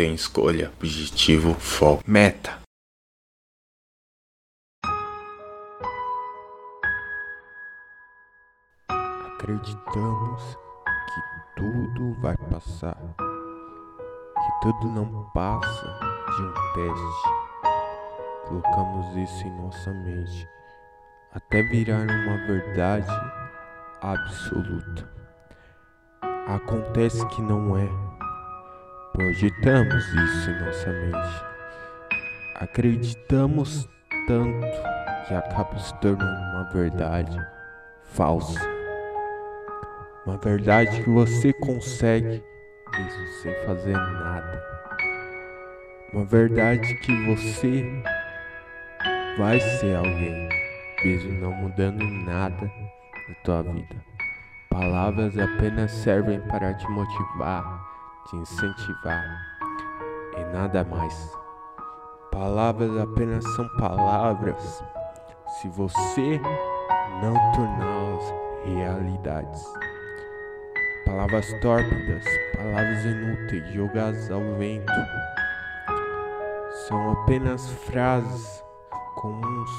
tem escolha, objetivo, foco, meta. Acreditamos que tudo vai passar, que tudo não passa de um teste. Colocamos isso em nossa mente até virar uma verdade absoluta. Acontece que não é. Projetamos isso em nossa mente. Acreditamos tanto que acaba se tornando uma verdade falsa. Uma verdade que você consegue mesmo sem fazer nada. Uma verdade que você vai ser alguém, mesmo não mudando nada na tua vida. Palavras apenas servem para te motivar, te incentivar e nada mais. Palavras apenas são palavras se você não torná-las realidades. Palavras tórpidas, palavras inúteis, jogadas ao vento, são apenas frases comuns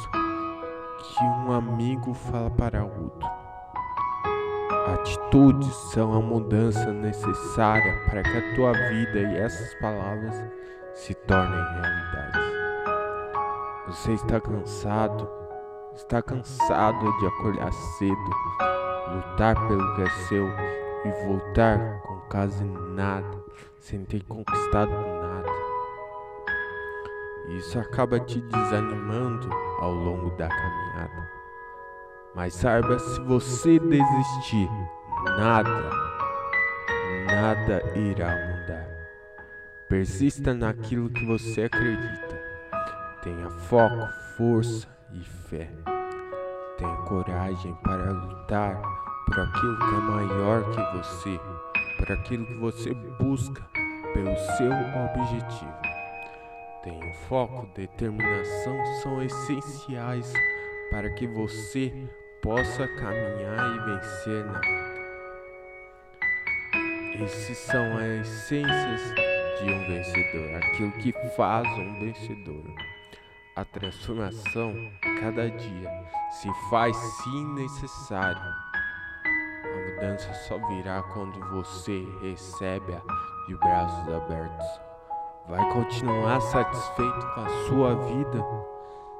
que um amigo fala para outro. Atitudes são a mudança necessária para que a tua vida e essas palavras se tornem realidade. Você está cansado? Está cansado de acordar cedo, lutar pelo que é seu e voltar com quase nada, sem ter conquistado nada? Isso acaba te desanimando ao longo da caminhada. Mas saiba, se você desistir, nada, nada irá mudar. Persista naquilo que você acredita. Tenha foco, força e fé. Tenha coragem para lutar por aquilo que é maior que você, por aquilo que você busca pelo seu objetivo. Tenha foco, determinação são essenciais para que você possa caminhar e vencer na vida. Esses são as essências de um vencedor, aquilo que faz um vencedor. A transformação cada dia se faz sim necessário. A mudança só virá quando você recebe-a de braços abertos. Vai continuar satisfeito com a sua vida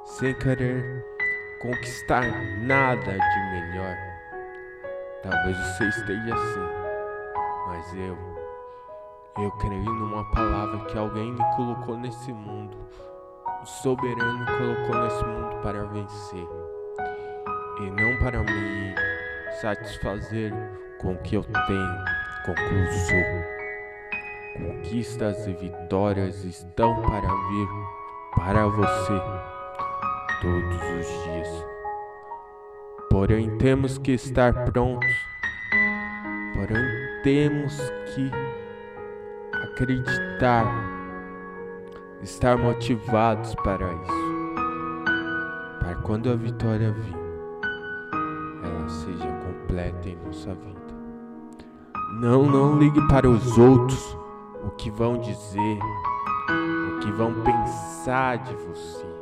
sem querer conquistar nada de melhor. Talvez você esteja assim, mas eu, eu creio numa palavra que alguém me colocou nesse mundo. O soberano colocou nesse mundo para vencer e não para me satisfazer com o que eu tenho, com o que eu sou. Conquistas e vitórias estão para vir para você todos os dias. Porém, temos que estar prontos. Porém, temos que acreditar, estar motivados para isso. Para quando a vitória vir, ela seja completa em nossa vida. Não, não ligue para os outros o que vão dizer, o que vão pensar de você.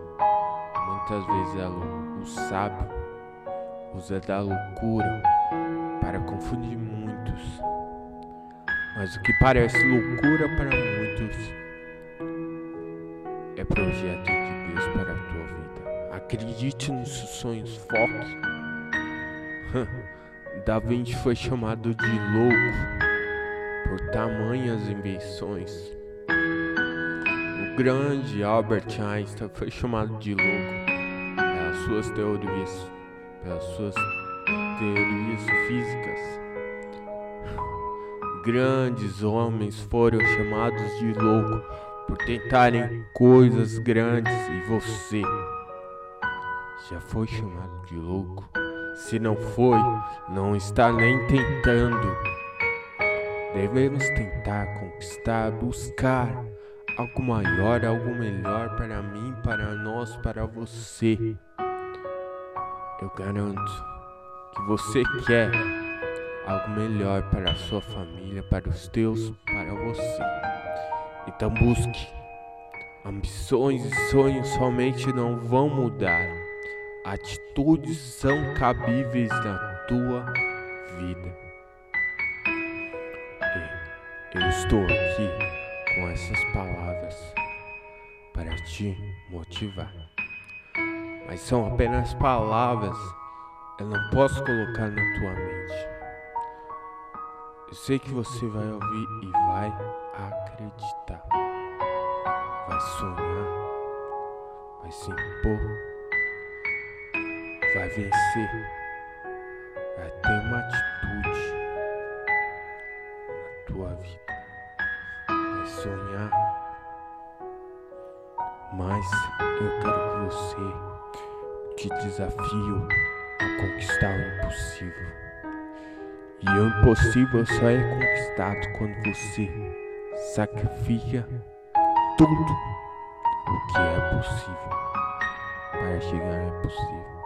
Muitas vezes o sábio usa da loucura para confundir muitos. Mas o que parece loucura para muitos é projeto de Deus para a tua vida. Acredite nos seus sonhos, foque. Da foi chamado de louco por tamanhas invenções. Grande Albert Einstein foi chamado de louco pelas suas teorias, pelas suas teorias físicas. Grandes homens foram chamados de louco por tentarem coisas grandes e você já foi chamado de louco? Se não foi, não está nem tentando. Devemos tentar conquistar, buscar algo maior, algo melhor para mim, para nós, para você. Eu garanto que você quer algo melhor para a sua família, para os teus, para você. Então busque. Ambições e sonhos somente não vão mudar. Atitudes são cabíveis na tua vida. Eu estou aqui com essas palavras para te motivar. Mas são apenas palavras, eu não posso colocar na tua mente. Eu sei que você vai ouvir e vai acreditar. Vai sonhar, vai se impor, vai vencer, vai ter uma atitude mas eu quero que você te desafio a conquistar o impossível. E o impossível só é conquistado quando você sacrifica tudo o que é possível para chegar é possível.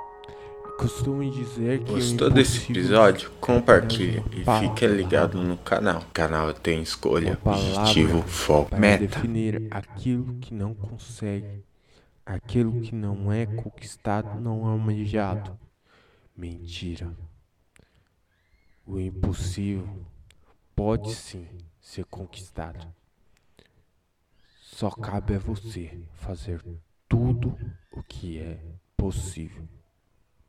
Costumo dizer que Gostou desse episódio? Compartilha e fique ligado no canal. O canal tem escolha, objetivo, foco, para meta. definir aquilo que não consegue, aquilo que não é conquistado, não é almejado. Mentira. O impossível pode sim ser conquistado. Só cabe a você fazer tudo o que é possível.